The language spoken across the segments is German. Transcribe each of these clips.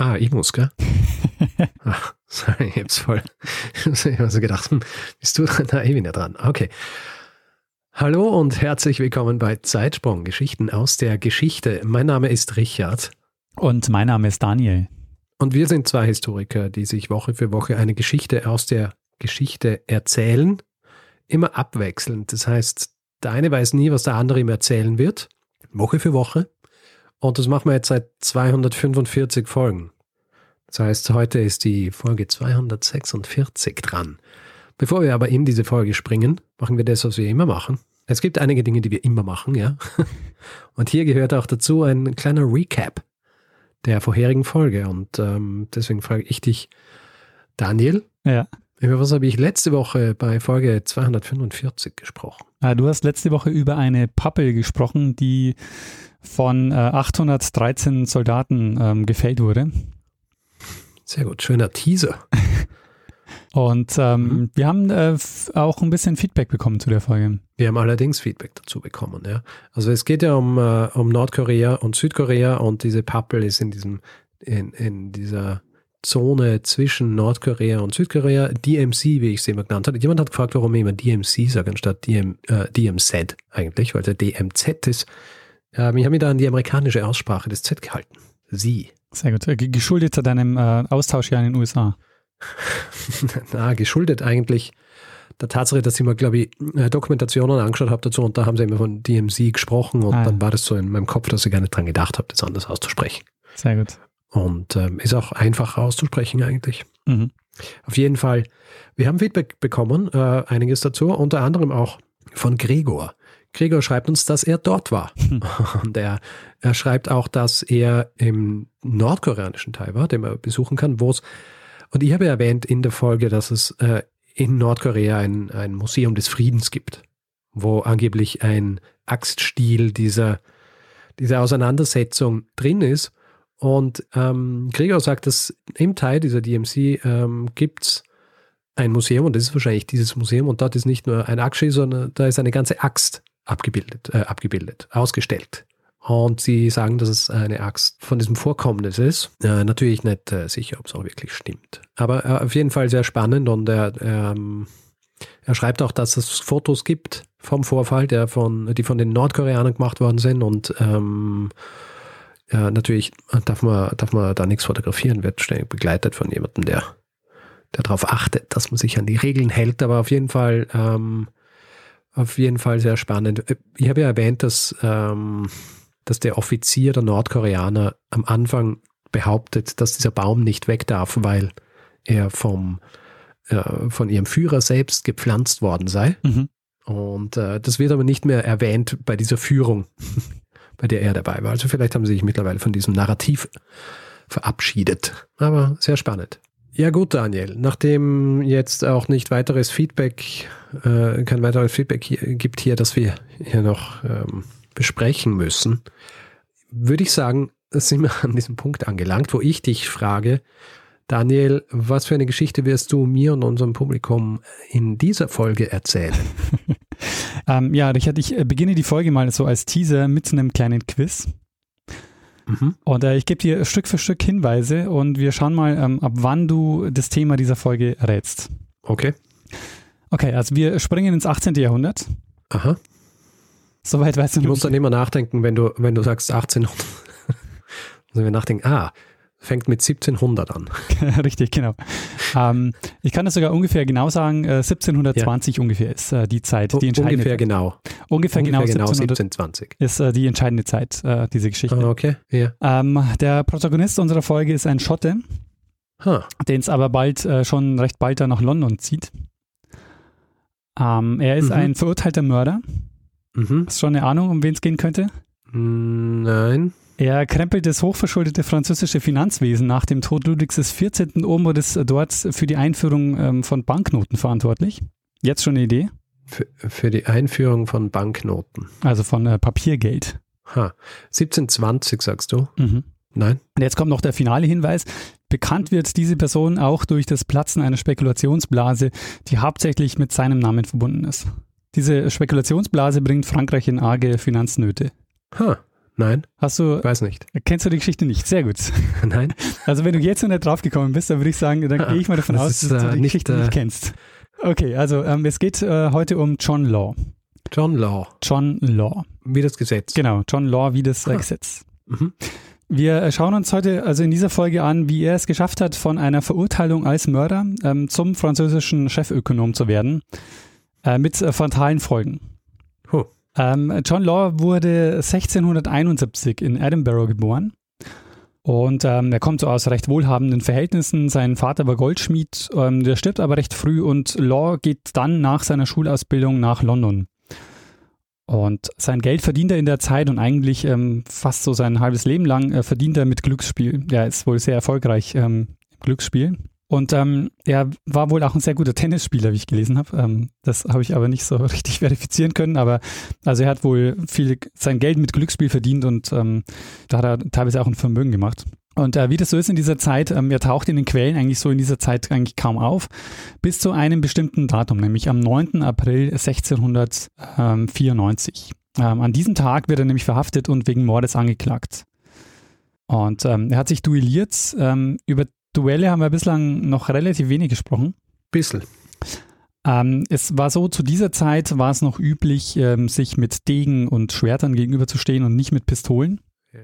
Ah, ich muss, gell? Ach, sorry, ich hab's voll. Ich hab so gedacht, hm, bist du dran? Na, ich bin ja dran. Okay. Hallo und herzlich willkommen bei Zeitsprung, Geschichten aus der Geschichte. Mein Name ist Richard. Und mein Name ist Daniel. Und wir sind zwei Historiker, die sich Woche für Woche eine Geschichte aus der Geschichte erzählen. Immer abwechselnd. Das heißt, der eine weiß nie, was der andere ihm erzählen wird. Woche für Woche. Und das machen wir jetzt seit 245 Folgen. Das heißt, heute ist die Folge 246 dran. Bevor wir aber in diese Folge springen, machen wir das, was wir immer machen. Es gibt einige Dinge, die wir immer machen, ja. Und hier gehört auch dazu ein kleiner Recap der vorherigen Folge. Und ähm, deswegen frage ich dich, Daniel, Ja. Über was habe ich letzte Woche bei Folge 245 gesprochen? Äh, Du hast letzte Woche über eine Pappel gesprochen, die von äh, 813 Soldaten ähm, gefällt wurde. Sehr gut, schöner Teaser. Und ähm, Mhm. wir haben äh, auch ein bisschen Feedback bekommen zu der Folge. Wir haben allerdings Feedback dazu bekommen. Ja. Also es geht ja um, äh, um Nordkorea und Südkorea und diese Pappel ist in diesem in, in dieser Zone zwischen Nordkorea und Südkorea, DMC, wie ich es immer genannt habe. Jemand hat gefragt, warum ich immer DMC sage, anstatt DM, äh, DMZ eigentlich, weil ja DMZ ist. Ähm, ich habe mich da an die amerikanische Aussprache des Z gehalten. Sie. Sehr gut. Äh, ge- Geschuldet zu deinem äh, Austausch hier in den USA. Na, geschuldet eigentlich der Tatsache, dass ich mir, glaube ich, äh, Dokumentationen angeschaut habe dazu und da haben sie immer von DMC gesprochen und Ah, ja. dann war das so in meinem Kopf, dass ich gar nicht dran gedacht habe, das anders auszusprechen. Sehr gut. Und ähm, ist auch einfacher auszusprechen eigentlich. Mhm. Auf jeden Fall, wir haben Feedback bekommen, äh, einiges dazu, unter anderem auch von Gregor. Gregor schreibt uns, dass er dort war. Und er, er schreibt auch, dass er im nordkoreanischen Teil war, den man besuchen kann, wo es, und ich habe erwähnt in der Folge, dass es äh, in Nordkorea ein, ein Museum des Friedens gibt, wo angeblich ein Axtstiel dieser, dieser Auseinandersetzung drin ist. Und ähm, Gregor sagt, dass im Teil dieser DMC ähm, gibt es ein Museum und das ist wahrscheinlich dieses Museum und dort ist nicht nur ein Axtstiel, sondern da ist eine ganze Axt abgebildet, äh, abgebildet, ausgestellt. Und sie sagen, dass es eine Axt von diesem Vorkommnis ist. Äh, natürlich nicht äh, sicher, ob es auch wirklich stimmt. Aber äh, auf jeden Fall sehr spannend und er, ähm, er schreibt auch, dass es Fotos gibt vom Vorfall, der von, die von den Nordkoreanern gemacht worden sind und ähm, ja, natürlich darf man, darf man da nichts fotografieren, wird ständig begleitet von jemandem, der, der darauf achtet, dass man sich an die Regeln hält, aber auf jeden Fall, ähm, auf jeden Fall sehr spannend. Ich habe ja erwähnt, dass, ähm, dass der Offizier der Nordkoreaner am Anfang behauptet, dass dieser Baum nicht weg darf, weil er vom, äh, von ihrem Führer selbst gepflanzt worden sei. Mhm. Und äh, das wird aber nicht mehr erwähnt bei dieser Führung, bei der er dabei war. Also vielleicht haben sie sich mittlerweile von diesem Narrativ verabschiedet. Aber sehr spannend. Ja gut, Daniel, nachdem jetzt auch nicht weiteres Feedback, äh, kein weiteres Feedback hier, gibt hier, das wir hier noch ähm, besprechen müssen, würde ich sagen, sind wir an diesem Punkt angelangt, wo ich dich frage, Daniel, was für eine Geschichte wirst du mir und unserem Publikum in dieser Folge erzählen? Ähm, ja, Richard, ich äh, beginne die Folge mal so als Teaser mit einem kleinen Quiz. Mhm. Und äh, ich gebe dir Stück für Stück Hinweise und wir schauen mal, ähm, ab wann du das Thema dieser Folge rätst. Okay. Okay, also wir springen ins 18. Jahrhundert. Aha. Soweit weißt du Du noch musst dann immer nachdenken, wenn du, wenn du sagst 1800. Müssen wir nachdenken, ah, fängt mit 1700 an. Richtig, genau. Ähm, ich kann das sogar ungefähr genau sagen, äh, 1720 ungefähr ist äh, die Zeit, die entscheidende Ungefähr Zeit. genau. Ungefähr, genau, Ungefähr genau 1700 1720. ist äh, die entscheidende Zeit, äh, diese Geschichte. Ah, okay. Ja. Ähm, der Protagonist unserer Folge ist ein Schotte, Ha. den es aber bald äh, schon recht bald da nach London zieht. Ähm, er ist Mhm. ein verurteilter Mörder. Mhm. Hast du schon eine Ahnung, um wen es gehen könnte? Mm, Nein. Er krempelt das hochverschuldete französische Finanzwesen nach dem Tod Ludwigs XIV. um und ist dort für die Einführung ähm, von Banknoten verantwortlich. Jetzt schon eine Idee? Für, für die Einführung von Banknoten. Also von äh, Papiergeld. Ha. 1720 sagst du? Mhm. Nein? Und jetzt kommt noch der finale Hinweis. Bekannt wird diese Person auch durch das Platzen einer Spekulationsblase, die hauptsächlich mit seinem Namen verbunden ist. Diese Spekulationsblase bringt Frankreich in arge Finanznöte. Ha. Nein? Hast du, Weiß nicht. kennst du die Geschichte nicht? Sehr gut. Nein? Also wenn du jetzt noch nicht draufgekommen bist, dann würde ich sagen, dann Ah, gehe ich mal davon das aus, ist, dass du äh, die nicht, Geschichte äh, nicht kennst. Okay, also ähm, es geht äh, heute um John Law. John Law. John Law. Wie das Gesetz. Genau, John Law wie das Ah. Gesetz. Mhm. Wir äh, schauen uns heute also in dieser Folge an, wie er es geschafft hat, von einer Verurteilung als Mörder ähm, zum französischen Chefökonom zu werden, äh, mit äh, fatalen Folgen. Huh. Ähm, John Law wurde 1671 in Edinburgh geboren. Und ähm, er kommt so aus recht wohlhabenden Verhältnissen. Sein Vater war Goldschmied, ähm, der stirbt aber recht früh und Law geht dann nach seiner Schulausbildung nach London. Und sein Geld verdient er in der Zeit und eigentlich ähm, fast so sein halbes Leben lang äh, verdient er mit Glücksspiel. Er ist wohl sehr erfolgreich ähm, im Glücksspiel. Und ähm, er war wohl auch ein sehr guter Tennisspieler, wie ich gelesen habe. Ähm, das habe ich aber nicht so richtig verifizieren können. Aber also er hat wohl viel sein Geld mit Glücksspiel verdient und ähm, da hat er teilweise auch ein Vermögen gemacht. Und äh, wie das so ist in dieser Zeit, ähm, er taucht in den Quellen eigentlich so in dieser Zeit eigentlich kaum auf, bis zu einem bestimmten Datum, nämlich am 9. April 1694. Ähm, an diesem Tag wird er nämlich verhaftet und wegen Mordes angeklagt. Und ähm, er hat sich duelliert. Ähm, über Duelle haben wir bislang noch relativ wenig gesprochen. Bissl. Ähm, es war so, zu dieser Zeit war es noch üblich, ähm, sich mit Degen und Schwertern gegenüberzustehen und nicht mit Pistolen. Ja.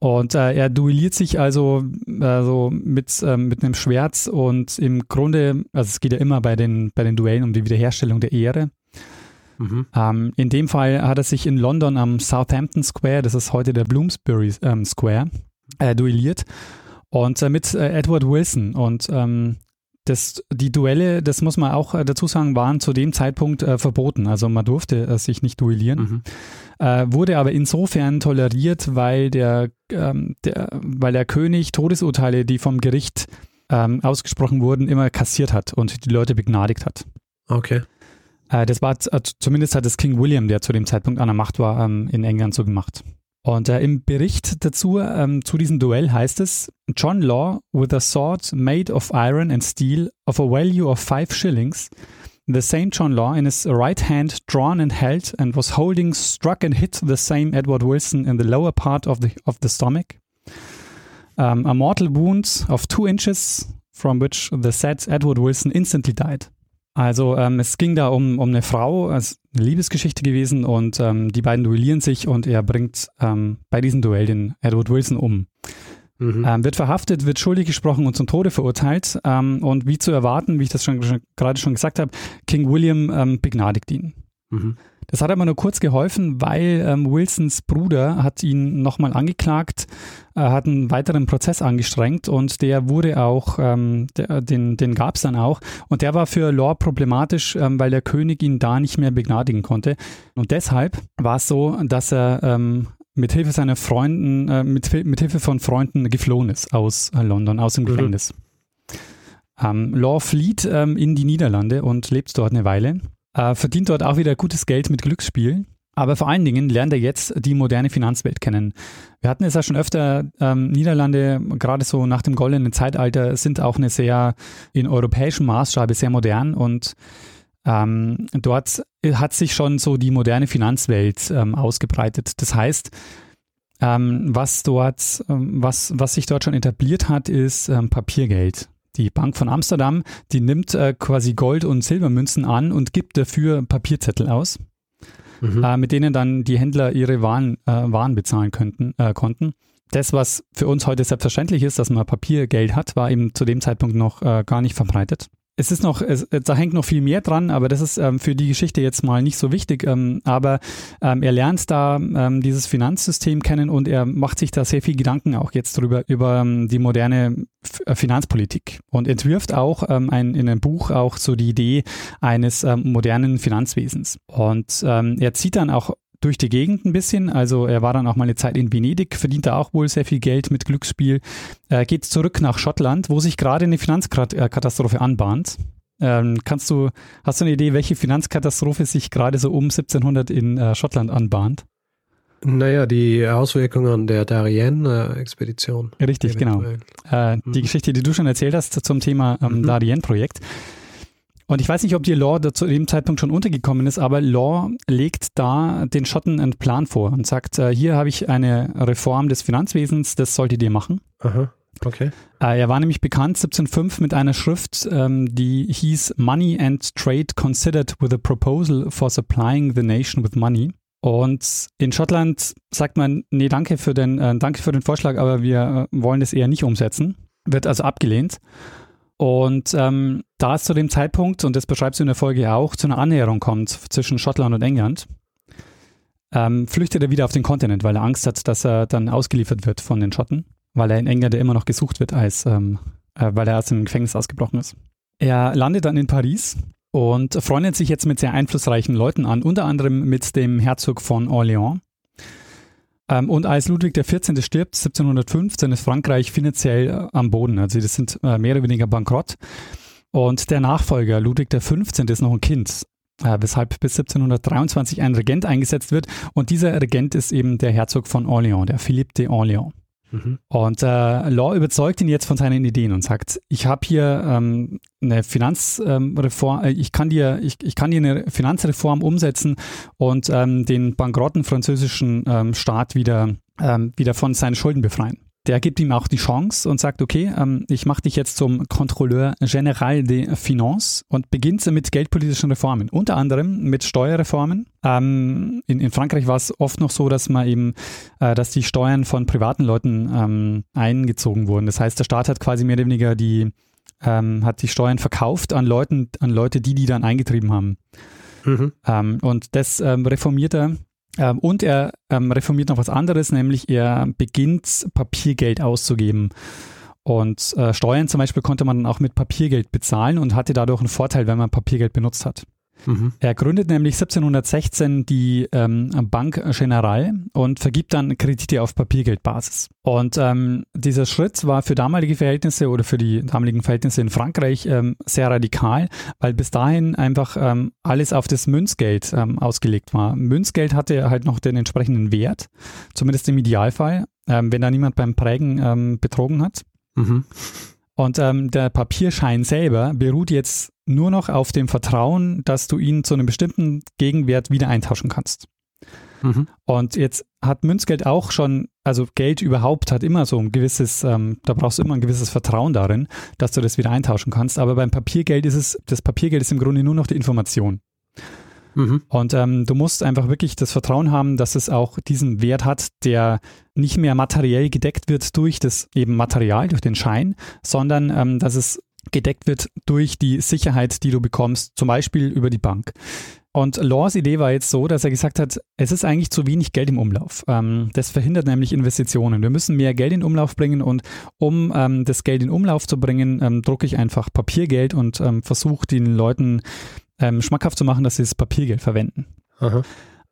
Und äh, er duelliert sich also, also mit, ähm, mit einem Schwert und im Grunde, also es geht ja immer bei den, bei den Duellen um die Wiederherstellung der Ehre. Mhm. Ähm, in dem Fall hat er sich in London am Southampton Square, das ist heute der Bloomsbury ähm, Square, äh, duelliert und äh, mit äh, Edward Wilson. Und ähm, das, die Duelle, das muss man auch äh, dazu sagen, waren zu dem Zeitpunkt äh, verboten. Also man durfte äh, sich nicht duellieren. Mhm. Äh, wurde aber insofern toleriert, weil der, ähm, der, weil der König Todesurteile, die vom Gericht ähm, ausgesprochen wurden, immer kassiert hat und die Leute begnadigt hat. Okay. Äh, das war äh, zumindest hat das King William, der zu dem Zeitpunkt an der Macht war, ähm, in England so gemacht. Und äh, im Bericht dazu, ähm, zu diesem Duell heißt es, John Law with a sword made of iron and steel of a value of five shillings, the same John Law in his right hand drawn and held and was holding struck and hit the same Edward Wilson in the lower part of the, of the stomach. Um, a mortal wound of two inches from which the said Edward Wilson instantly died. Also ähm, es ging da um, um eine Frau, es ist eine Liebesgeschichte gewesen und ähm, die beiden duellieren sich und er bringt ähm, bei diesem Duell den Edward Wilson um. Mhm. Ähm, wird verhaftet, wird schuldig gesprochen und zum Tode verurteilt ähm, und wie zu erwarten, wie ich das schon, schon gerade schon gesagt habe, King William ähm, begnadigt ihn. Mhm. Das hat aber nur kurz geholfen, weil Wilsons Bruder hat ihn nochmal angeklagt, hat einen weiteren Prozess angestrengt und der wurde auch, ähm, der, den, den gab es dann auch und der war für Law problematisch, ähm, weil der König ihn da nicht mehr begnadigen konnte. Und deshalb war es so, dass er ähm, mit Hilfe seiner Freunden, äh, mit, mit Hilfe von Freunden geflohen ist aus äh, London, aus dem Mhm. Gefängnis. Ähm, Law flieht ähm, in die Niederlande und lebt dort eine Weile. Äh, verdient dort auch wieder gutes Geld mit Glücksspiel. Aber vor allen Dingen lernt er jetzt die moderne Finanzwelt kennen. Wir hatten es ja schon öfter, ähm, Niederlande, gerade so nach dem goldenen Zeitalter, sind auch eine sehr, in europäischem Maßstab sehr modern und ähm, dort hat sich schon so die moderne Finanzwelt ähm, ausgebreitet. Das heißt, ähm, was dort, ähm, was, was sich dort schon etabliert hat, ist ähm, Papiergeld. Die Bank von Amsterdam, die nimmt äh, quasi Gold- und Silbermünzen an und gibt dafür Papierzettel aus, Mhm. äh, mit denen dann die Händler ihre Waren, äh, Waren bezahlen könnten, äh, konnten. Das, was für uns heute selbstverständlich ist, dass man Papiergeld hat, war eben zu dem Zeitpunkt noch äh, gar nicht verbreitet. Es ist noch, es, da hängt noch viel mehr dran, aber das ist ähm, für die Geschichte jetzt mal nicht so wichtig. Ähm, aber ähm, er lernt da ähm, dieses Finanzsystem kennen und er macht sich da sehr viel Gedanken auch jetzt drüber, über ähm, die moderne F äh, Finanzpolitik und entwirft auch ähm, ein, in einem Buch auch so die Idee eines modernen Finanzwesens. Und er zieht dann auch durch die Gegend ein bisschen. Also er war dann auch mal eine Zeit in Venedig, verdient da auch wohl sehr viel Geld mit Glücksspiel. Er geht zurück nach Schottland, wo sich gerade eine Finanzkatastrophe anbahnt. Ähm, kannst du, hast du eine Idee, welche Finanzkatastrophe sich gerade so um 1700 in äh, Schottland anbahnt? Naja, die Auswirkungen der Darien-Expedition. Richtig, genau. Äh, die mhm. Geschichte, die du schon erzählt hast zum Thema ähm, mhm. Darien-Projekt. Und ich weiß nicht, ob dir Law zu dem Zeitpunkt schon untergekommen ist, aber Law legt da den Schotten einen Plan vor und sagt, äh, hier habe ich eine Reform des Finanzwesens, das solltet ihr machen. Aha. Okay. Äh, er war nämlich bekannt 1705 mit einer Schrift, ähm, die hieß Money and Trade Considered with a Proposal for Supplying the Nation with Money. Und in Schottland sagt man, nee, danke für den, äh, danke für den Vorschlag, aber wir äh, wollen das eher nicht umsetzen. Wird also abgelehnt. Und ähm, da es zu dem Zeitpunkt, und das beschreibst du in der Folge auch, zu einer Annäherung kommt zwischen Schottland und England, ähm, flüchtet er wieder auf den Kontinent, weil er Angst hat, dass er dann ausgeliefert wird von den Schotten weil er in England immer noch gesucht wird, als, ähm, äh, weil er aus dem Gefängnis ausgebrochen ist. Er landet dann in Paris und freundet sich jetzt mit sehr einflussreichen Leuten an, unter anderem mit dem Herzog von Orléans. Ähm, und als Ludwig XIV. stirbt, 1715, ist Frankreich finanziell äh, am Boden. Also das sind äh, mehr oder weniger bankrott. Und der Nachfolger, Ludwig XV., ist noch ein Kind, äh, weshalb bis 1723 ein Regent eingesetzt wird. Und dieser Regent ist eben der Herzog von Orléans, der Philippe de Orléans. Mhm. Und äh, Law überzeugt ihn jetzt von seinen Ideen und sagt, ich habe hier ähm, eine Finanzreform, äh, ich kann dir, ich, ich kann dir eine Finanzreform umsetzen und ähm, den bankrotten französischen ähm, Staat wieder, ähm, wieder von seinen Schulden befreien der gibt ihm auch die Chance und sagt, okay, ähm, ich mache dich jetzt zum Contrôleur Général des Finances und beginnt mit geldpolitischen Reformen, unter anderem mit Steuerreformen. Ähm, in, in, Frankreich war es oft noch so, dass man eben, äh, dass die Steuern von privaten Leuten ähm, eingezogen wurden. Das heißt, der Staat hat quasi mehr oder weniger die, ähm, hat die Steuern verkauft an Leuten, an Leute, die die dann eingetrieben haben. Mhm. Ähm, und das ähm, reformiert er und er ähm, reformiert noch was anderes, nämlich er beginnt Papiergeld auszugeben. Und äh, Steuern zum Beispiel konnte man dann auch mit Papiergeld bezahlen und hatte dadurch einen Vorteil, wenn man Papiergeld benutzt hat. Mhm. Er gründet nämlich 1716 die ähm, Bank General und vergibt dann Kredite auf Papiergeldbasis. Und ähm, dieser Schritt war für damalige Verhältnisse oder für die damaligen Verhältnisse in Frankreich ähm, sehr radikal, weil bis dahin einfach ähm, alles auf das Münzgeld ähm, ausgelegt war. Münzgeld hatte halt noch den entsprechenden Wert, zumindest im Idealfall, ähm, wenn da niemand beim Prägen betrogen hat. Mhm. Und ähm, der Papierschein selber beruht jetzt nur noch auf dem Vertrauen, dass du ihn zu einem bestimmten Gegenwert wieder eintauschen kannst. Mhm. Und jetzt hat Münzgeld auch schon, also Geld überhaupt hat immer so ein gewisses, ähm, da brauchst du immer ein gewisses Vertrauen darin, dass du das wieder eintauschen kannst. Aber beim Papiergeld ist es, das Papiergeld ist im Grunde nur noch die Information. Mhm. Und ähm, du musst einfach wirklich das Vertrauen haben, dass es auch diesen Wert hat, der nicht mehr materiell gedeckt wird durch das eben Material, durch den Schein, sondern ähm, dass es gedeckt wird durch die Sicherheit, die du bekommst, zum Beispiel über die Bank. Und Laws Idee war jetzt so, dass er gesagt hat, es ist eigentlich zu wenig Geld im Umlauf. Ähm, das verhindert nämlich Investitionen. Wir müssen mehr Geld in Umlauf bringen und um ähm, das Geld in Umlauf zu bringen, ähm, drucke ich einfach Papiergeld und ähm, versuche den Leuten ähm, schmackhaft zu machen, dass sie das Papiergeld verwenden. Aha.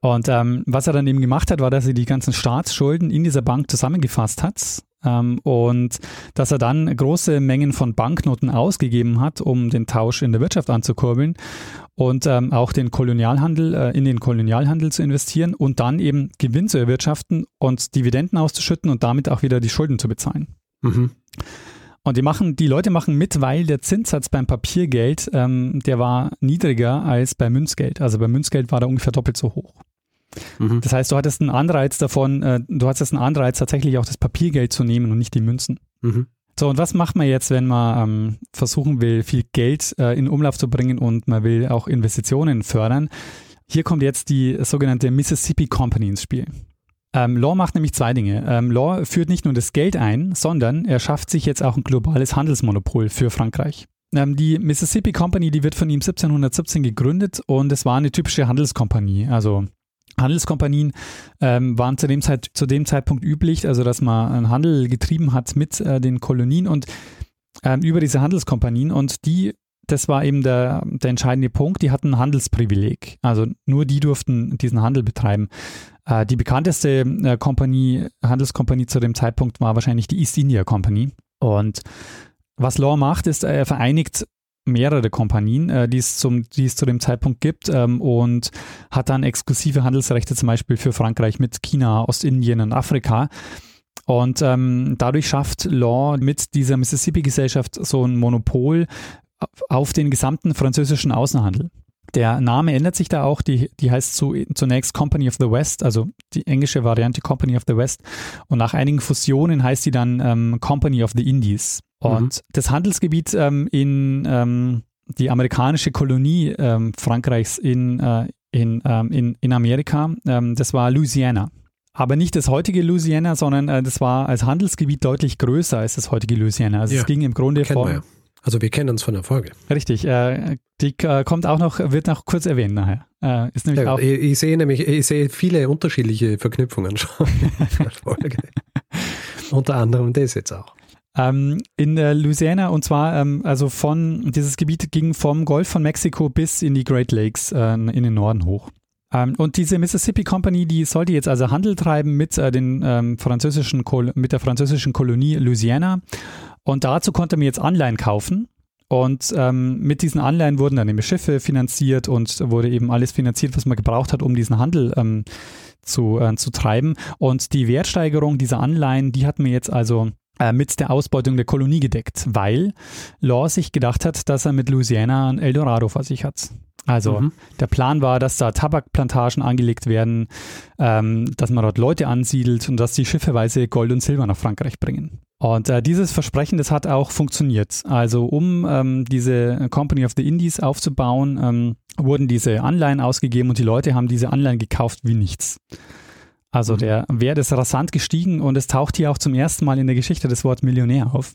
Und ähm, was er dann eben gemacht hat, war, dass er die ganzen Staatsschulden in dieser Bank zusammengefasst hat und dass er dann große Mengen von Banknoten ausgegeben hat, um den Tausch in der Wirtschaft anzukurbeln und ähm, auch den Kolonialhandel äh, in den Kolonialhandel zu investieren und dann eben Gewinn zu erwirtschaften und Dividenden auszuschütten und damit auch wieder die Schulden zu bezahlen. Mhm. Und die machen, die Leute machen mit, weil der Zinssatz beim Papiergeld, ähm, der war niedriger als bei Münzgeld. Also bei Münzgeld war der ungefähr doppelt so hoch. Mhm. Das heißt, du hattest einen Anreiz davon, äh, du hattest einen Anreiz, tatsächlich auch das Papiergeld zu nehmen und nicht die Münzen. Mhm. So, und was macht man jetzt, wenn man ähm, versuchen will, viel Geld äh, in Umlauf zu bringen und man will auch Investitionen fördern? Hier kommt jetzt die sogenannte Mississippi Company ins Spiel. Ähm, Law macht nämlich zwei Dinge. Ähm, Law führt nicht nur das Geld ein, sondern er schafft sich jetzt auch ein globales Handelsmonopol für Frankreich. Ähm, die Mississippi Company, die wird von ihm 1717 gegründet und es war eine typische Handelskompanie. Also Handelskompanien ähm, waren zu dem, Zeit, zu dem Zeitpunkt üblich, also dass man einen Handel getrieben hat mit äh, den Kolonien und ähm, über diese Handelskompanien und die das war eben der, der entscheidende Punkt, die hatten ein Handelsprivileg. Also nur die durften diesen Handel betreiben. Äh, die bekannteste äh, Kompanie, Handelskompanie zu dem Zeitpunkt war wahrscheinlich die East India Company. Und was Law macht, ist, er vereinigt mehrere Kompanien, äh, die, es zum, die es zu dem Zeitpunkt gibt ähm, und hat dann exklusive Handelsrechte zum Beispiel für Frankreich mit China, Ostindien und Afrika. Und ähm, dadurch schafft Law mit dieser Mississippi-Gesellschaft so ein Monopol auf den gesamten französischen Außenhandel. Der Name ändert sich da auch, die, die heißt zu, zunächst Company of the West, also die englische Variante Company of the West. Und nach einigen Fusionen heißt sie dann ähm, Company of the Indies. Und mhm. das Handelsgebiet ähm, in ähm, die amerikanische Kolonie ähm, Frankreichs in, äh, in, ähm, in, in Amerika, ähm, das war Louisiana. Aber nicht das heutige Louisiana, sondern äh, das war als Handelsgebiet deutlich größer als das heutige Louisiana. Also ja, es ging im Grunde. Ja. Also wir kennen uns von der Folge. Richtig. Äh, die äh, kommt auch noch, wird noch kurz erwähnt nachher. Äh, ist nämlich ja, auch ich, ich, sehe nämlich, ich sehe viele unterschiedliche Verknüpfungen schon in der Folge. Unter anderem das jetzt auch. Ähm, in äh, Louisiana und zwar, ähm, also von, dieses Gebiet ging vom Golf von Mexiko bis in die Great Lakes äh, in den Norden hoch. Ähm, und diese Mississippi Company, die sollte jetzt also Handel treiben mit, äh, den, ähm, französischen mit der französischen Kolonie Louisiana. Und dazu konnte man jetzt Anleihen kaufen. Und ähm, mit diesen Anleihen wurden dann eben Schiffe finanziert und wurde eben alles finanziert, was man gebraucht hat, um diesen Handel ähm, zu, äh, zu treiben. Und die Wertsteigerung dieser Anleihen, die hat man jetzt also mit der Ausbeutung der Kolonie gedeckt, weil Law sich gedacht hat, dass er mit Louisiana ein Eldorado vor sich hat. Also mhm. der Plan war, dass da Tabakplantagen angelegt werden, ähm, dass man dort Leute ansiedelt und dass die schiffeweise Gold und Silber nach Frankreich bringen. Und äh, dieses Versprechen, das hat auch funktioniert. Also um ähm, diese Company of the Indies aufzubauen, ähm, wurden diese Anleihen ausgegeben und die Leute haben diese Anleihen gekauft wie nichts. Also mhm. der Wert ist rasant gestiegen und es taucht hier auch zum ersten Mal in der Geschichte das Wort Millionär auf.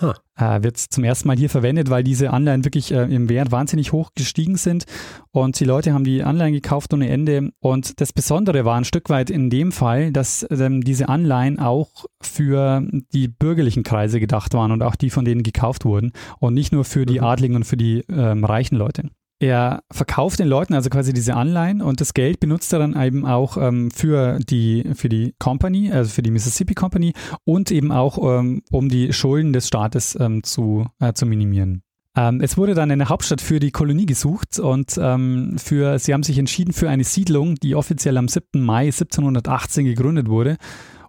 Huh. Äh, wird zum ersten Mal hier verwendet, weil diese Anleihen wirklich äh, im Wert wahnsinnig hoch gestiegen sind und die Leute haben die Anleihen gekauft ohne Ende. Und das Besondere war ein Stück weit in dem Fall, dass ähm, diese Anleihen auch für die bürgerlichen Kreise gedacht waren und auch die, von denen gekauft wurden und nicht nur für die mhm. Adligen und für die ähm, reichen Leute. Er verkauft den Leuten also quasi diese Anleihen und das Geld benutzt er dann eben auch ähm, für, die, für die Company, also für die Mississippi Company und eben auch, ähm, um die Schulden des Staates ähm, zu, äh, zu minimieren. Ähm, es wurde dann eine Hauptstadt für die Kolonie gesucht und ähm, für, sie haben sich entschieden für eine Siedlung, die offiziell am 7. Mai 1718 gegründet wurde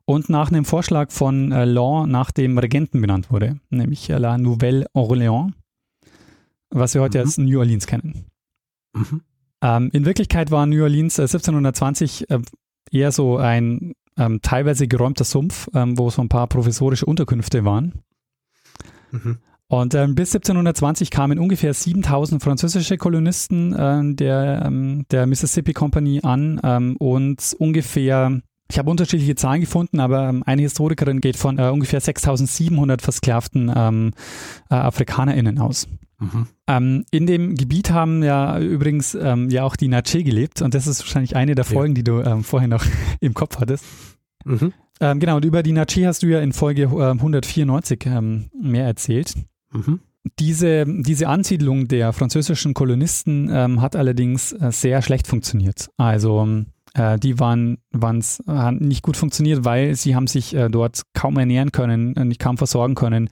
und nach einem Vorschlag von äh, Law nach dem Regenten benannt wurde, nämlich äh, La Nouvelle Orléans was wir heute mhm. als New Orleans kennen. Mhm. Ähm, in Wirklichkeit war New Orleans äh, 1720 äh, eher so ein ähm, teilweise geräumter Sumpf, ähm, wo so ein paar professorische Unterkünfte waren. Mhm. Und ähm, bis 1720 kamen ungefähr 7000 französische Kolonisten äh, der, ähm, der Mississippi Company an ähm, und ungefähr ich habe unterschiedliche Zahlen gefunden, aber ähm, eine Historikerin geht von äh, ungefähr 6700 versklavten ähm, äh, AfrikanerInnen aus. Mhm. Ähm, in dem Gebiet haben ja übrigens ähm, ja auch die Nache gelebt und das ist wahrscheinlich eine der Folgen, ja. die du ähm, vorher noch im Kopf hattest. Mhm. Ähm, genau, und über die Nache hast du ja in Folge äh, 194 ähm, mehr erzählt. Mhm. Diese, diese Ansiedlung der französischen Kolonisten hat allerdings äh, sehr schlecht funktioniert. Also äh, die waren waren's, haben nicht gut funktioniert, weil sie haben sich äh, dort kaum ernähren können, äh, nicht kaum versorgen können.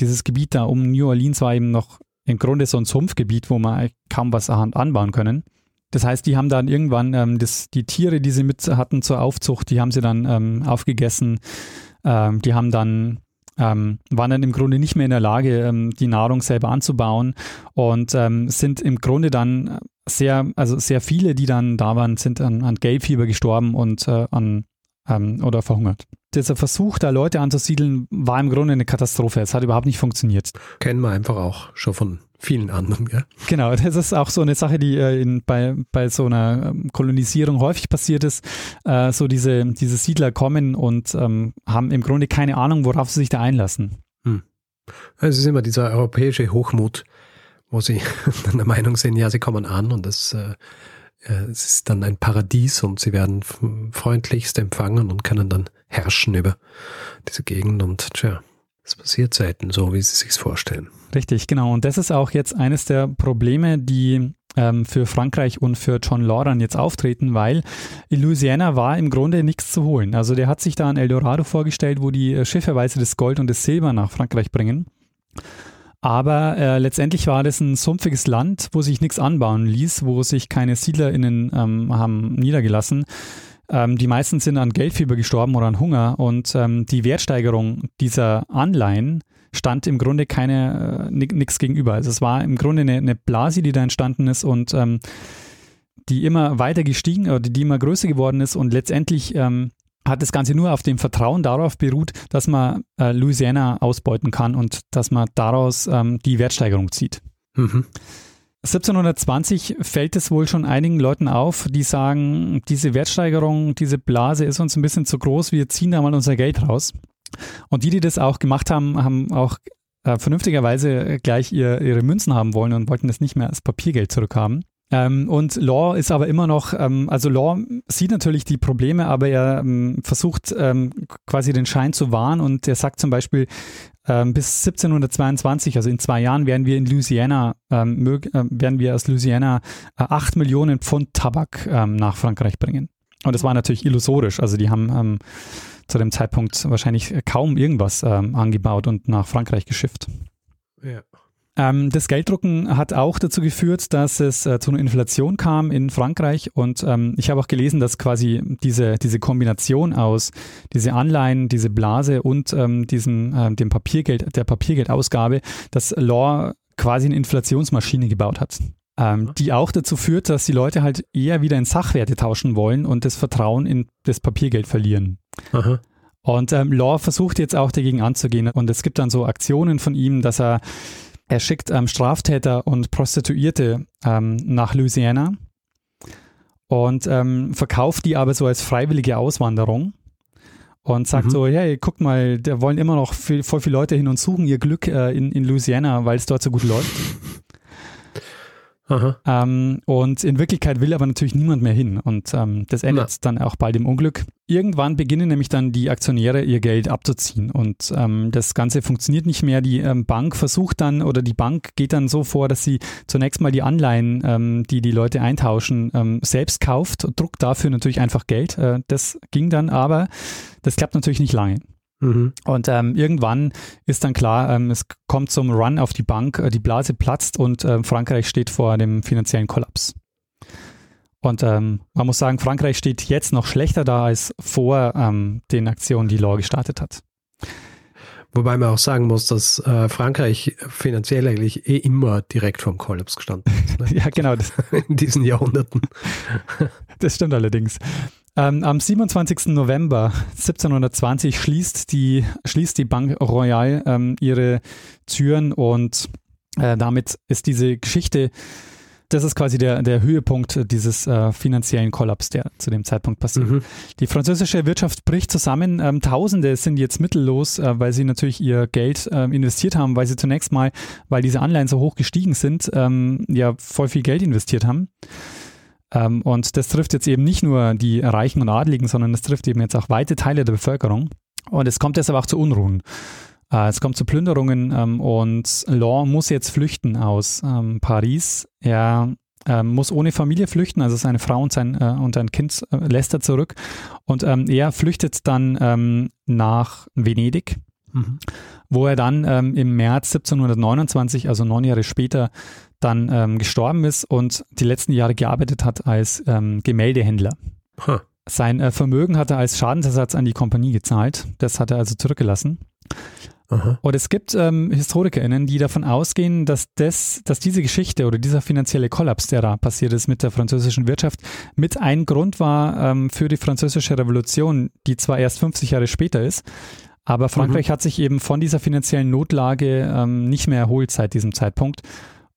Dieses Gebiet da um New Orleans war eben noch im Grunde so ein Sumpfgebiet, wo man kaum was anbauen können. Das heißt, die haben dann irgendwann ähm, das, die Tiere, die sie mit hatten zur Aufzucht, die haben sie dann ähm, aufgegessen. Ähm, die haben dann ähm, waren dann im Grunde nicht mehr in der Lage, ähm, die Nahrung selber anzubauen und ähm, sind im Grunde dann sehr, also sehr viele, die dann da waren, sind an, an Gelbfieber gestorben und äh, an oder verhungert dieser Versuch, da Leute anzusiedeln, war im Grunde eine Katastrophe. Es hat überhaupt nicht funktioniert. Kennen wir einfach auch schon von vielen anderen, gell? Genau, das ist auch so eine Sache, die äh, in, bei, bei so einer ähm, Kolonisierung häufig passiert ist. Äh, so diese, diese Siedler kommen und ähm, haben im Grunde keine Ahnung, worauf sie sich da einlassen. Hm. Es ist immer dieser europäische Hochmut, wo sie dann der Meinung sind, ja, sie kommen an und das äh, es ist dann ein Paradies und sie werden freundlichst empfangen und können dann herrschen über diese Gegend und tja, Das passiert selten, so wie Sie sich vorstellen. Richtig, genau. Und das ist auch jetzt eines der Probleme, die ähm, für Frankreich und für John Lauren jetzt auftreten, weil in Louisiana war im Grunde nichts zu holen. Also der hat sich da ein Eldorado vorgestellt, wo die äh, schiffeweise das Gold und das Silber nach Frankreich bringen. Aber äh, letztendlich war das ein sumpfiges Land, wo sich nichts anbauen ließ, wo sich keine SiedlerInnen ähm, haben niedergelassen. Ähm, die meisten sind an Geldfieber gestorben oder an Hunger und ähm, die Wertsteigerung dieser Anleihen stand im Grunde keine äh, nichts gegenüber. Also es war im Grunde eine, eine Blase, die da entstanden ist und ähm, die immer weiter gestiegen oder die immer größer geworden ist und letztendlich ähm, hat das Ganze nur auf dem Vertrauen darauf beruht, dass man äh, Louisiana ausbeuten kann und dass man daraus ähm, die Wertsteigerung zieht. Mhm. 1720 fällt es wohl schon einigen Leuten auf, die sagen, diese Wertsteigerung, diese Blase ist uns ein bisschen zu groß, wir ziehen da mal unser Geld raus. Und die, die das auch gemacht haben, haben auch äh, vernünftigerweise gleich ihr, ihre Münzen haben wollen und wollten das nicht mehr als Papiergeld zurückhaben. Ähm, und Law ist aber immer noch, ähm, also Law sieht natürlich die Probleme, aber er ähm, versucht ähm, quasi den Schein zu wahren und er sagt zum Beispiel, ähm, bis 1722, also in zwei Jahren, werden wir in Louisiana, ähm, äh, werden wir aus Louisiana äh, 8 Millionen Pfund Tabak nach Frankreich bringen. Und das war natürlich illusorisch, also die haben zu dem Zeitpunkt wahrscheinlich kaum irgendwas angebaut und nach Frankreich geschifft. Ja. Ähm, das Gelddrucken hat auch dazu geführt, dass es äh, zu einer Inflation kam in Frankreich und ähm, ich habe auch gelesen, dass quasi diese, diese Kombination aus diese Anleihen, diese Blase und ähm, diesem, äh, dem Papiergeld, der Papiergeldausgabe, dass Law quasi eine Inflationsmaschine gebaut hat. Ähm, die auch dazu führt, dass die Leute halt eher wieder in Sachwerte tauschen wollen und das Vertrauen in das Papiergeld verlieren. Aha. Und ähm, Law versucht jetzt auch dagegen anzugehen und es gibt dann so Aktionen von ihm, dass er er schickt ähm, Straftäter und Prostituierte ähm, nach Louisiana und ähm, verkauft die aber so als freiwillige Auswanderung und sagt mhm. so, hey, guck mal, da wollen immer noch viel, voll viele Leute hin und suchen ihr Glück äh, in, in Louisiana, weil es dort so gut läuft. Ähm, und in Wirklichkeit will aber natürlich niemand mehr hin. Und ähm, das endet Na. dann auch bald im Unglück. Irgendwann beginnen nämlich dann die Aktionäre ihr Geld abzuziehen. Und ähm, das Ganze funktioniert nicht mehr. Die ähm, Bank versucht dann oder die Bank geht dann so vor, dass sie zunächst mal die Anleihen, ähm, die die Leute eintauschen, ähm, selbst kauft, druckt dafür natürlich einfach Geld. Äh, das ging dann aber, das klappt natürlich nicht lange. Mhm. Und ähm, irgendwann ist dann klar, ähm, es kommt zum Run auf die Bank, äh, die Blase platzt und äh, Frankreich steht vor dem finanziellen Kollaps. Und ähm, man muss sagen, Frankreich steht jetzt noch schlechter da als vor ähm, den Aktionen, die Law gestartet hat. Wobei man auch sagen muss, dass äh, Frankreich finanziell eigentlich eh immer direkt vom Kollaps gestanden ist. Ne? ja, genau. In diesen Jahrhunderten. das stimmt allerdings. Ähm, am 27. November 1720 schließt die, schließt die Bank Royal ähm, ihre Türen und äh, damit ist diese Geschichte, das ist quasi der, der Höhepunkt dieses äh, finanziellen Kollaps, der zu dem Zeitpunkt passiert. Mhm. Die französische Wirtschaft bricht zusammen. Ähm, Tausende sind jetzt mittellos, äh, weil sie natürlich ihr Geld äh, investiert haben, weil sie zunächst mal, weil diese Anleihen so hoch gestiegen sind, ähm, ja voll viel Geld investiert haben. Ähm, und das trifft jetzt eben nicht nur die Reichen und Adligen, sondern es trifft eben jetzt auch weite Teile der Bevölkerung. Und es kommt deshalb auch zu Unruhen. Äh, es kommt zu Plünderungen ähm, und Law muss jetzt flüchten aus ähm, Paris. Er ähm, muss ohne Familie flüchten, also seine Frau und sein, äh, und ein Kind äh, lässt er zurück. Und ähm, er flüchtet dann ähm, nach Venedig, mhm. wo er dann ähm, im März 1729, also neun Jahre später, dann ähm, gestorben ist und die letzten Jahre gearbeitet hat als ähm, Gemäldehändler. Huh. Sein äh, Vermögen hat er als Schadensersatz an die Kompanie gezahlt. Das hat er also zurückgelassen. Aha. Und es gibt ähm, HistorikerInnen, die davon ausgehen, dass, das, dass diese Geschichte oder dieser finanzielle Kollaps, der da passiert ist mit der französischen Wirtschaft, mit ein Grund war ähm, für die französische Revolution, die zwar erst 50 Jahre später ist, aber Frankreich mhm. hat sich eben von dieser finanziellen Notlage ähm, nicht mehr erholt seit diesem Zeitpunkt.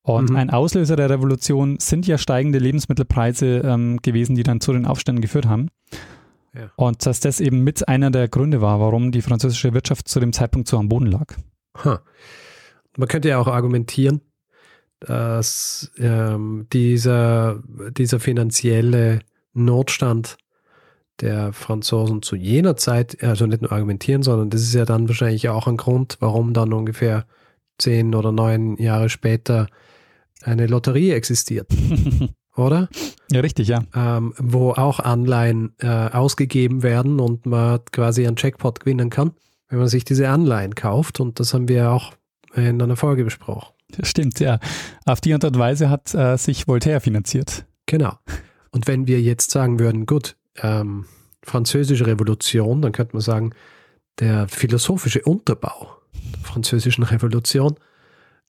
Und mhm. ein Auslöser der Revolution sind ja steigende Lebensmittelpreise ähm, gewesen, die dann zu den Aufständen geführt haben. Ja. Und dass das eben mit einer der Gründe war, warum die französische Wirtschaft zu dem Zeitpunkt so am Boden lag. Huh. Man könnte ja auch argumentieren, dass ähm, dieser, dieser finanzielle Notstand der Franzosen zu jener Zeit, also nicht nur argumentieren, sondern das ist ja dann wahrscheinlich auch ein Grund, warum dann ungefähr zehn oder neun Jahre später eine Lotterie existiert. oder? Ja, richtig, ja. Ähm, wo auch Anleihen äh, ausgegeben werden und man quasi einen Jackpot gewinnen kann, wenn man sich diese Anleihen kauft. Und das haben wir auch in einer Folge besprochen. Das stimmt, ja. Auf die Art und Weise hat äh, sich Voltaire finanziert. Genau. Und wenn wir jetzt sagen würden, gut, ähm, französische Revolution, dann könnte man sagen, der philosophische Unterbau der französischen Revolution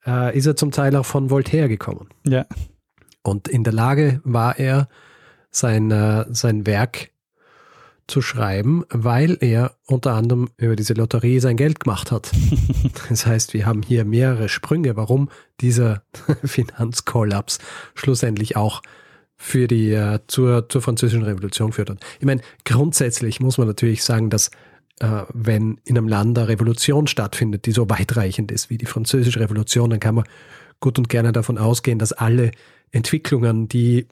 äh, ist er zum Teil auch von Voltaire gekommen. Ja. Und in der Lage war er, sein, äh, sein Werk zu schreiben, weil er unter anderem über diese Lotterie sein Geld gemacht hat. das heißt, wir haben hier mehrere Sprünge, warum dieser Finanzkollaps schlussendlich auch für die äh, zur, zur französischen Revolution geführt hat. Ich meine, grundsätzlich muss man natürlich sagen, dass wenn in einem Land eine Revolution stattfindet, die so weitreichend ist wie die französische Revolution, dann kann man gut und gerne davon ausgehen, dass alle Entwicklungen, die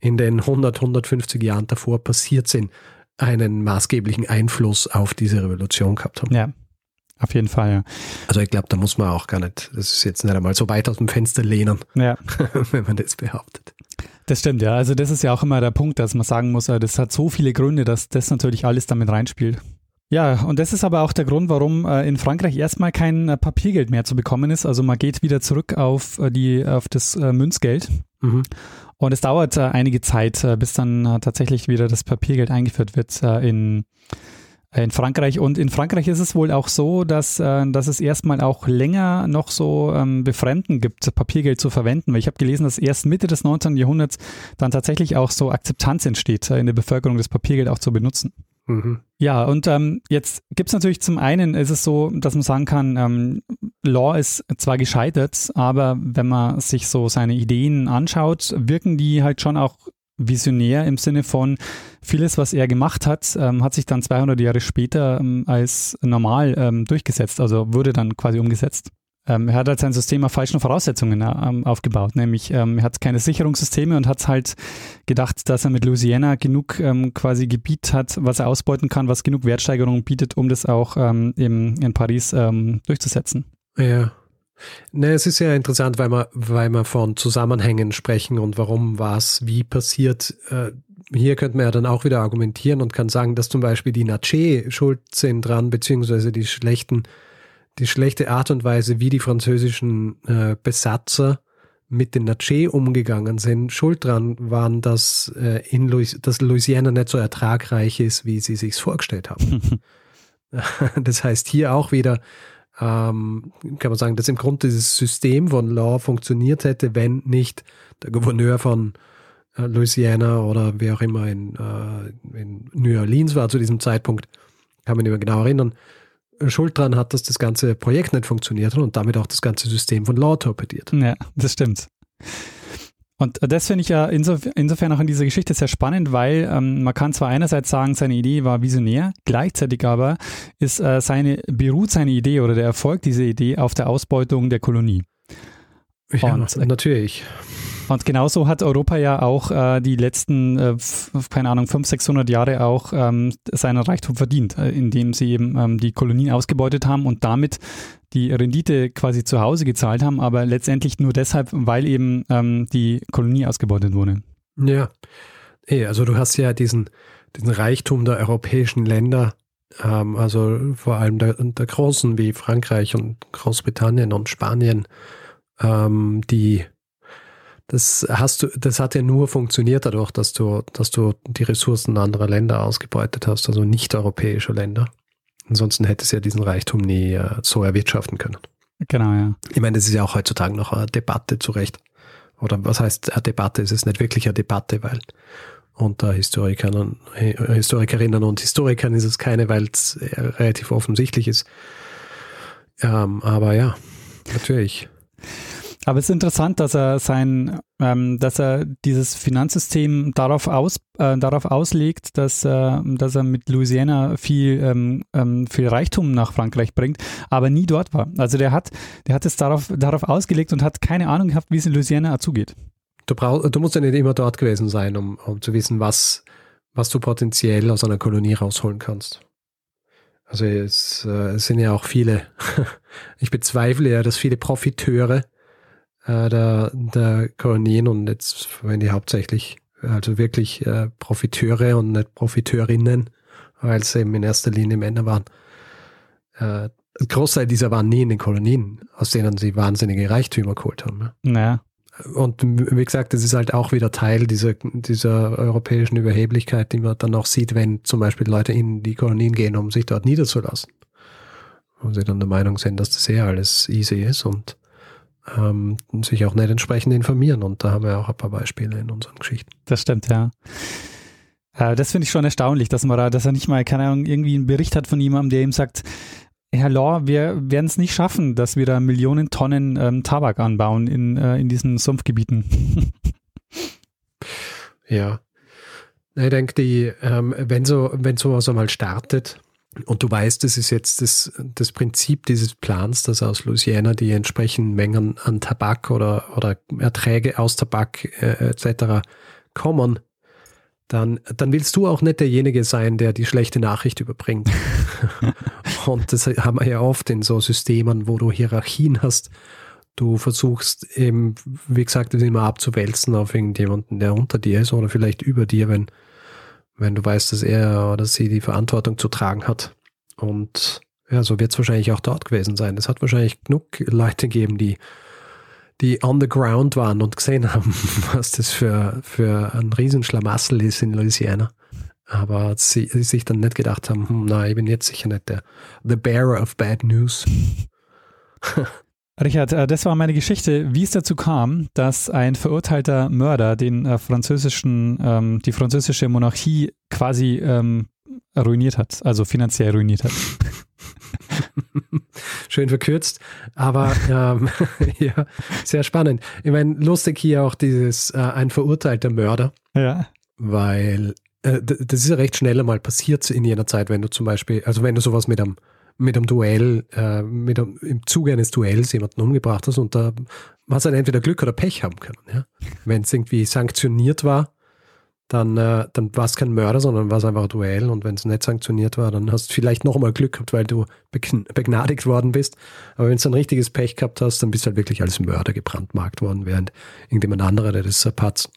in den 100, 150 Jahren davor passiert sind, einen maßgeblichen Einfluss auf diese Revolution gehabt haben. Ja, auf jeden Fall, ja. Also ich glaube, da muss man auch gar nicht, das ist jetzt nicht einmal so weit aus dem Fenster lehnen, ja. wenn man das behauptet. Das stimmt, ja. Also das ist ja auch immer der Punkt, dass man sagen muss, das hat so viele Gründe, dass das natürlich alles damit reinspielt. Ja, und das ist aber auch der Grund, warum äh, in Frankreich erstmal kein äh, Papiergeld mehr zu bekommen ist. Also man geht wieder zurück auf äh, die auf das Münzgeld. Mhm. Und es dauert einige Zeit, bis dann tatsächlich wieder das Papiergeld eingeführt wird in in Frankreich. Und in Frankreich ist es wohl auch so, dass, äh, dass es erstmal auch länger noch so ähm, Befremden gibt, Papiergeld zu verwenden. Weil ich habe gelesen, dass erst Mitte des 19. Jahrhunderts dann tatsächlich auch so Akzeptanz entsteht, äh, in der Bevölkerung das Papiergeld auch zu benutzen. Mhm. Ja, und ähm, jetzt gibt es natürlich zum einen, ist es so, dass man sagen kann, ähm, Law ist zwar gescheitert, aber wenn man sich so seine Ideen anschaut, wirken die halt schon auch visionär im Sinne von vieles, was er gemacht hat, ähm, hat sich dann 200 Jahre später ähm, als normal ähm, durchgesetzt, also wurde dann quasi umgesetzt. Ähm, er hat halt sein System auf falschen Voraussetzungen äh, aufgebaut, nämlich ähm, er hat keine Sicherungssysteme und hat halt gedacht, dass er mit Louisiana genug ähm, quasi Gebiet hat, was er ausbeuten kann, was genug Wertsteigerung bietet, um das auch im, in Paris durchzusetzen. Ja. Ne, es ist ja interessant, weil wir, weil wir von Zusammenhängen sprechen und warum was wie passiert. Äh, hier könnte man ja dann auch wieder argumentieren und kann sagen, dass zum Beispiel die Nache schuld sind dran, beziehungsweise die schlechten, die schlechte Art und Weise, wie die französischen äh, Besatzer mit den Nache umgegangen sind, schuld dran waren, dass, äh, in Louis, dass Louisiana nicht so ertragreich ist, wie sie sich vorgestellt haben. das heißt, hier auch wieder ähm, kann man sagen, dass im Grunde dieses System von Law funktioniert hätte, wenn nicht der Gouverneur von äh, Louisiana oder wer auch immer in, äh, in New Orleans war zu diesem Zeitpunkt, kann man nicht mehr genau erinnern, Schuld dran hat, dass das ganze Projekt nicht funktioniert hat und damit auch das ganze System von Law torpediert. Ja, das stimmt. Und das finde ich ja insofern auch in dieser Geschichte sehr spannend, weil ähm, man kann zwar einerseits sagen, seine Idee war visionär, gleichzeitig aber ist äh, seine, beruht seine Idee oder der Erfolg dieser Idee auf der Ausbeutung der Kolonie. Ja, und, natürlich. Und genauso hat Europa ja auch äh, die letzten, äh, keine Ahnung, 500, 600 Jahre auch ähm, seinen Reichtum verdient, äh, indem sie eben ähm, die Kolonien ausgebeutet haben und damit die Rendite quasi zu Hause gezahlt haben, aber letztendlich nur deshalb, weil eben ähm, die Kolonie ausgebeutet wurde. Ja, hey, also du hast ja diesen, diesen Reichtum der europäischen Länder, ähm, also vor allem der, der großen wie Frankreich und Großbritannien und Spanien, ähm, die das hast du, das hat ja nur funktioniert dadurch, dass du, dass du die Ressourcen anderer Länder ausgebeutet hast, also nicht europäische Länder. Ansonsten hätte es ja diesen Reichtum nie äh, so erwirtschaften können. Genau, ja. Ich meine, das ist ja auch heutzutage noch eine Debatte zu Recht. Oder was heißt eine Debatte? Es ist nicht wirklich eine Debatte, weil unter Historikern und, Historikerinnen und Historikern ist es keine, weil es relativ offensichtlich ist. Ähm, aber ja, natürlich. Aber es ist interessant, dass er sein, ähm, dass er dieses Finanzsystem darauf aus, äh, darauf auslegt, dass, äh, dass er mit Louisiana viel, ähm, ähm, viel Reichtum nach Frankreich bringt, aber nie dort war. Also der hat, der hat es darauf, darauf ausgelegt und hat keine Ahnung gehabt, wie es in Louisiana zugeht. Du, brauch, du musst ja nicht immer dort gewesen sein, um, um zu wissen, was, was du potenziell aus einer Kolonie rausholen kannst. Also es, äh, es sind ja auch viele, ich bezweifle ja, dass viele Profiteure äh, der, der Kolonien und jetzt verwende ich hauptsächlich also wirklich äh, Profiteure und nicht Profiteurinnen, weil es eben in erster Linie Männer waren. Äh, ein Großteil dieser waren nie in den Kolonien, aus denen sie wahnsinnige Reichtümer geholt haben. Ne? Naja. Und wie gesagt, das ist halt auch wieder Teil dieser, dieser europäischen Überheblichkeit, die man dann auch sieht, wenn zum Beispiel Leute in die Kolonien gehen, um sich dort niederzulassen. Und sie dann der Meinung sind, dass das eh alles easy ist und ähm, sich auch nicht entsprechend informieren. Und da haben wir auch ein paar Beispiele in unseren Geschichten. Das stimmt, ja. Äh, das finde ich schon erstaunlich, dass man da, dass er nicht mal, keine Ahnung, irgendwie einen Bericht hat von jemandem, der ihm sagt, Herr Law, wir werden es nicht schaffen, dass wir da Millionen Tonnen ähm, Tabak anbauen in, äh, in diesen Sumpfgebieten. ja. Ich denke, die, ähm, wenn so, wenn sowas einmal startet und du weißt, das ist jetzt das, das Prinzip dieses Plans, dass aus Louisiana die entsprechenden Mengen an Tabak oder, oder Erträge aus Tabak äh, etc. kommen, dann, dann willst du auch nicht derjenige sein, der die schlechte Nachricht überbringt. und das haben wir ja oft in so Systemen, wo du Hierarchien hast. Du versuchst eben, wie gesagt, das immer abzuwälzen auf irgendjemanden, der unter dir ist oder vielleicht über dir, wenn, wenn du weißt, dass er oder sie die Verantwortung zu tragen hat. Und ja, so wird es wahrscheinlich auch dort gewesen sein. Es hat wahrscheinlich genug Leute gegeben, die die on the ground waren und gesehen haben, was das für, für ein Riesenschlamassel ist in Louisiana. Aber sie, sie sich dann nicht gedacht haben, hm, na, ich bin jetzt sicher nicht der the bearer of bad news. Richard, äh, das war meine Geschichte, wie es dazu kam, dass ein verurteilter Mörder den äh, französischen, ähm, die französische Monarchie quasi ähm, ruiniert hat, also finanziell ruiniert hat. Schön verkürzt, aber ähm, ja, sehr spannend. Ich meine, lustig hier auch dieses äh, ein verurteilter Mörder. Ja. Weil äh, das ist ja recht schnell einmal passiert in jener Zeit, wenn du zum Beispiel, also wenn du sowas mit einem mit einem Duell, äh, mit einem, im Zuge eines Duells jemanden umgebracht hast und da hast du dann entweder Glück oder Pech haben können. Ja? Wenn es irgendwie sanktioniert war, dann, äh, dann war es kein Mörder, sondern war es einfach ein Duell. Und wenn es nicht sanktioniert war, dann hast du vielleicht noch einmal Glück gehabt, weil du begnadigt worden bist. Aber wenn du ein richtiges Pech gehabt hast, dann bist du halt wirklich als Mörder gebrandmarkt worden, während irgendjemand anderer, der das Patz,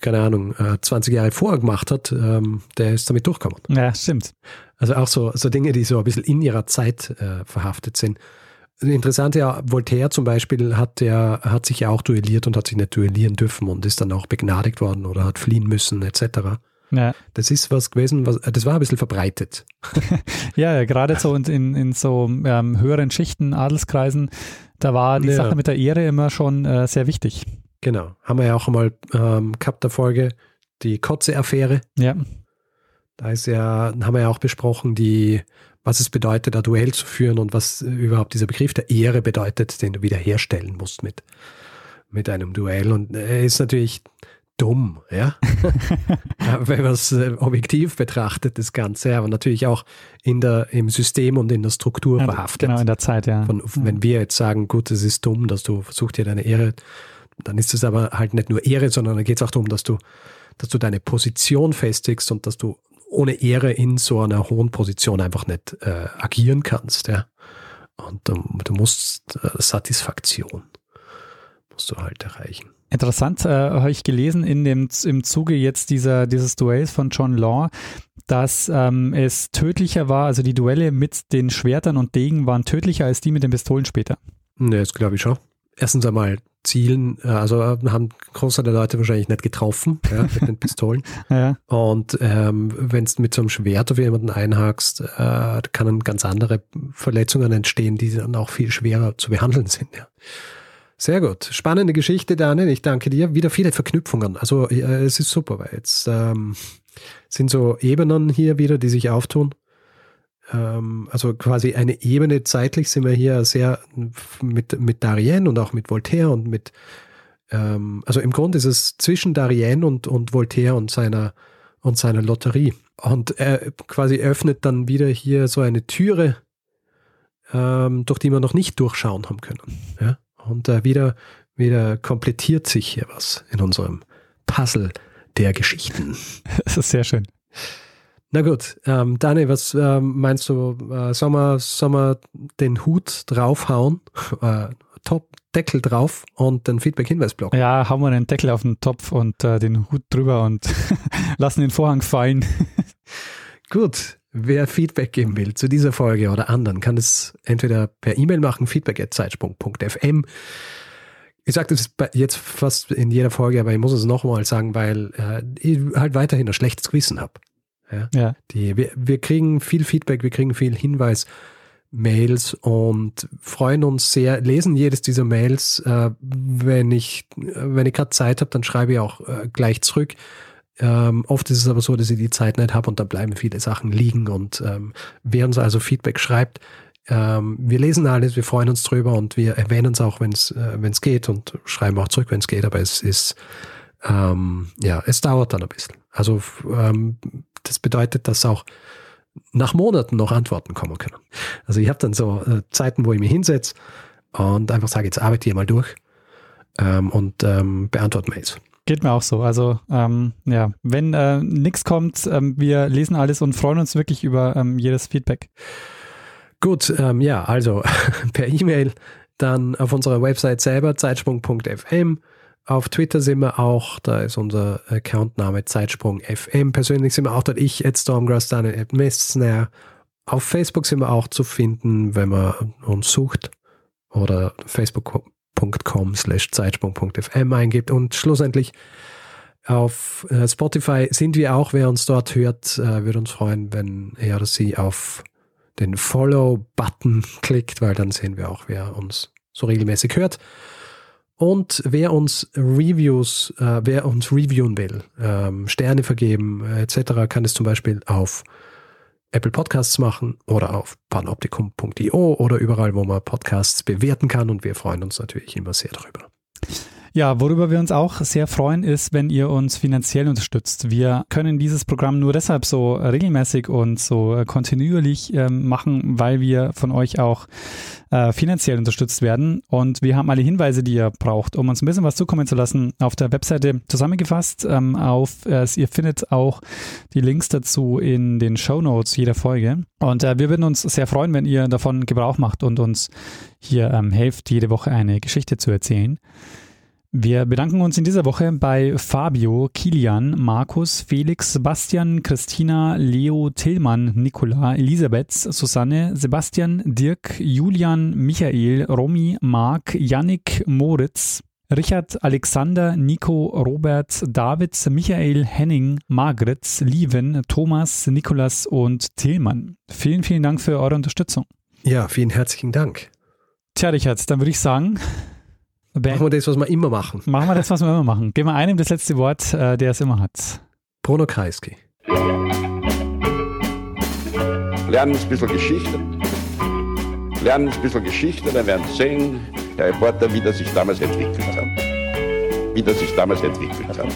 keine Ahnung, 20 äh, Jahre vorher gemacht hat, ähm, der ist damit durchgekommen. Ja, stimmt. Also auch so, so Dinge, die so ein bisschen in ihrer Zeit äh, verhaftet sind. Interessant ja, Voltaire zum Beispiel hat ja, hat sich ja auch duelliert und hat sich nicht duellieren dürfen und ist dann auch begnadigt worden oder hat fliehen müssen, etc. Ja. Das ist was gewesen, was, das war ein bisschen verbreitet. ja, ja, gerade so in, in so ähm, höheren Schichten, Adelskreisen, da war die ja. Sache mit der Ehre immer schon äh, sehr wichtig. Genau. Haben wir ja auch einmal ähm, gehabt, der Folge, die Kotze-Affäre. Ja. Da ist ja, haben wir ja auch besprochen, die was es bedeutet, ein Duell zu führen und was überhaupt dieser Begriff der Ehre bedeutet, den du wiederherstellen musst mit, mit einem Duell. Und er ist natürlich dumm, ja. Wenn man es äh, objektiv betrachtet, das Ganze, aber natürlich auch in der, im System und in der Struktur ja, verhaftet. Genau, in der Zeit, ja. Von, wenn wir jetzt sagen, gut, es ist dumm, dass du versuchst hier deine Ehre, dann ist es aber halt nicht nur Ehre, sondern da geht es auch darum, dass du, dass du deine Position festigst und dass du ohne Ehre in so einer hohen Position einfach nicht äh, agieren kannst. Ja? Und ähm, du musst äh, Satisfaktion musst du halt erreichen. Interessant äh, habe ich gelesen in dem, im Zuge jetzt dieser, dieses Duells von John Law, dass ähm, es tödlicher war, also die Duelle mit den Schwertern und Degen waren tödlicher als die mit den Pistolen später. Ne, das glaube ich schon. Erstens einmal Zielen, äh, also äh, haben Großteil der Leute wahrscheinlich nicht getroffen ja, mit den Pistolen. ja. Und ähm, wenn du mit so einem Schwert auf jemanden einhakst, äh, können ganz andere Verletzungen entstehen, die dann auch viel schwerer zu behandeln sind. Ja. Sehr gut. Spannende Geschichte, Daniel. Ich danke dir. Wieder viele Verknüpfungen. Also äh, es ist super, weil jetzt ähm, sind so Ebenen hier wieder, die sich auftun also quasi eine Ebene zeitlich sind wir hier sehr mit, mit Darien und auch mit Voltaire und mit, ähm, also im Grunde ist es zwischen Darien und, und Voltaire und seiner, und seiner Lotterie. Und er quasi öffnet dann wieder hier so eine Türe, ähm, durch die wir noch nicht durchschauen haben können. Ja? Und äh, wieder, wieder komplettiert sich hier was in unserem Puzzle der Geschichten. Das ist sehr schön. Na gut, ähm, Dani, was ähm, meinst du? Äh, soll, man, soll man den Hut draufhauen? Äh, Top Deckel drauf und den Feedback-Hinweisblock. Ja, hauen wir den Deckel auf den Topf und äh, den Hut drüber und lassen den Vorhang fallen. Gut, wer Feedback geben will zu dieser Folge oder anderen, kann es entweder per E-Mail machen, feedback.zeitsprung.fm. Ich sage das jetzt fast in jeder Folge, aber ich muss es nochmal sagen, weil äh, ich halt weiterhin ein schlechtes Gewissen habe. Ja? Ja. Die, wir, wir kriegen viel Feedback, wir kriegen viel Hinweis. Mails und freuen uns sehr, lesen jedes dieser Mails. Äh, wenn ich, wenn ich gerade Zeit habe, dann schreibe ich auch äh, gleich zurück. Ähm, oft ist es aber so, dass ich die Zeit nicht habe und dann bleiben viele Sachen liegen. Und ähm, wer uns also Feedback schreibt, ähm, wir lesen alles, wir freuen uns drüber und wir erwähnen es auch, wenn es äh, wenn's geht und schreiben auch zurück, wenn es geht. Aber es ist, ähm, ja, es dauert dann ein bisschen. Also ähm, das bedeutet, dass auch nach Monaten noch Antworten kommen können. Also ich habe dann so äh, Zeiten, wo ich mich hinsetze und einfach sage, jetzt arbeite ich mal durch ähm, und ähm, beantworte Mails. Geht mir auch so. Also ähm, ja, wenn äh, nichts kommt, ähm, wir lesen alles und freuen uns wirklich über ähm, jedes Feedback. Gut, ähm, ja, also per E-Mail, dann auf unserer Website selber, zeitsprung.fm. Auf Twitter sind wir auch, da ist unser Accountname Zeitsprung FM. Persönlich sind wir auch dort, ich, at Stormgrass, Daniel, at Messner. Auf Facebook sind wir auch zu finden, wenn man uns sucht oder facebook.com slash zeitsprung.fm eingibt. Und schlussendlich auf äh, Spotify sind wir auch. Wer uns dort hört, äh, würde uns freuen, wenn er oder sie auf den Follow-Button klickt, weil dann sehen wir auch, wer uns so regelmäßig hört. Und wer uns Reviews, äh, wer uns reviewen will, ähm, Sterne vergeben äh, etc., kann es zum Beispiel auf Apple Podcasts machen oder auf panoptikum.io oder überall, wo man Podcasts bewerten kann. Und wir freuen uns natürlich immer sehr darüber. Ja, worüber wir uns auch sehr freuen, ist, wenn ihr uns finanziell unterstützt. Wir können dieses Programm nur deshalb so regelmäßig und so kontinuierlich äh, machen, weil wir von euch auch äh, finanziell unterstützt werden. Und wir haben alle Hinweise, die ihr braucht, um uns ein bisschen was zukommen zu lassen, auf der Webseite zusammengefasst. Ähm, auf, äh, ihr findet auch die Links dazu in den Show Notes jeder Folge. Und äh, wir würden uns sehr freuen, wenn ihr davon Gebrauch macht und uns hier ähm, helft, jede Woche eine Geschichte zu erzählen. Wir bedanken uns in dieser Woche bei Fabio, Kilian, Markus, Felix, Sebastian, Christina, Leo, Tillmann, Nicola, Elisabeth, Susanne, Sebastian, Dirk, Julian, Michael, Romy, Marc, Yannick, Moritz, Richard, Alexander, Nico, Robert, David, Michael, Henning, Margret, Lieven, Thomas, Nikolas und Tillmann. Vielen, vielen Dank für eure Unterstützung. Ja, vielen herzlichen Dank. Tja, Richard, dann würde ich sagen, Machen wir das, was wir immer machen. Machen wir das, was wir immer machen. Geben wir einem das letzte Wort, äh, der es immer hat. Bruno Kreisky. Lernen ein bisschen Geschichte. Lernen ein bisschen Geschichte, dann werden Sie sehen, der Reporter, wie das sich damals entwickelt hat. Wie das sich damals entwickelt hat.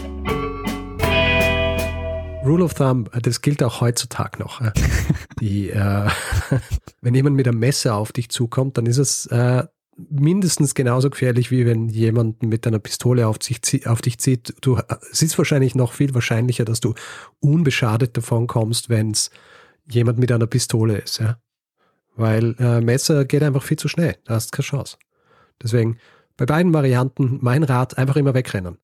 Rule of Thumb, das gilt auch heutzutage noch. Die, äh, wenn jemand mit einem Messer auf dich zukommt, dann ist es äh, mindestens genauso gefährlich, wie wenn jemand mit einer Pistole auf, sich, auf dich zieht. Du, es ist wahrscheinlich noch viel wahrscheinlicher, dass du unbeschadet davon kommst, wenn es jemand mit einer Pistole ist. Ja? Weil äh, Messer geht einfach viel zu schnell. Da hast keine Chance. Deswegen bei beiden Varianten mein Rat einfach immer wegrennen.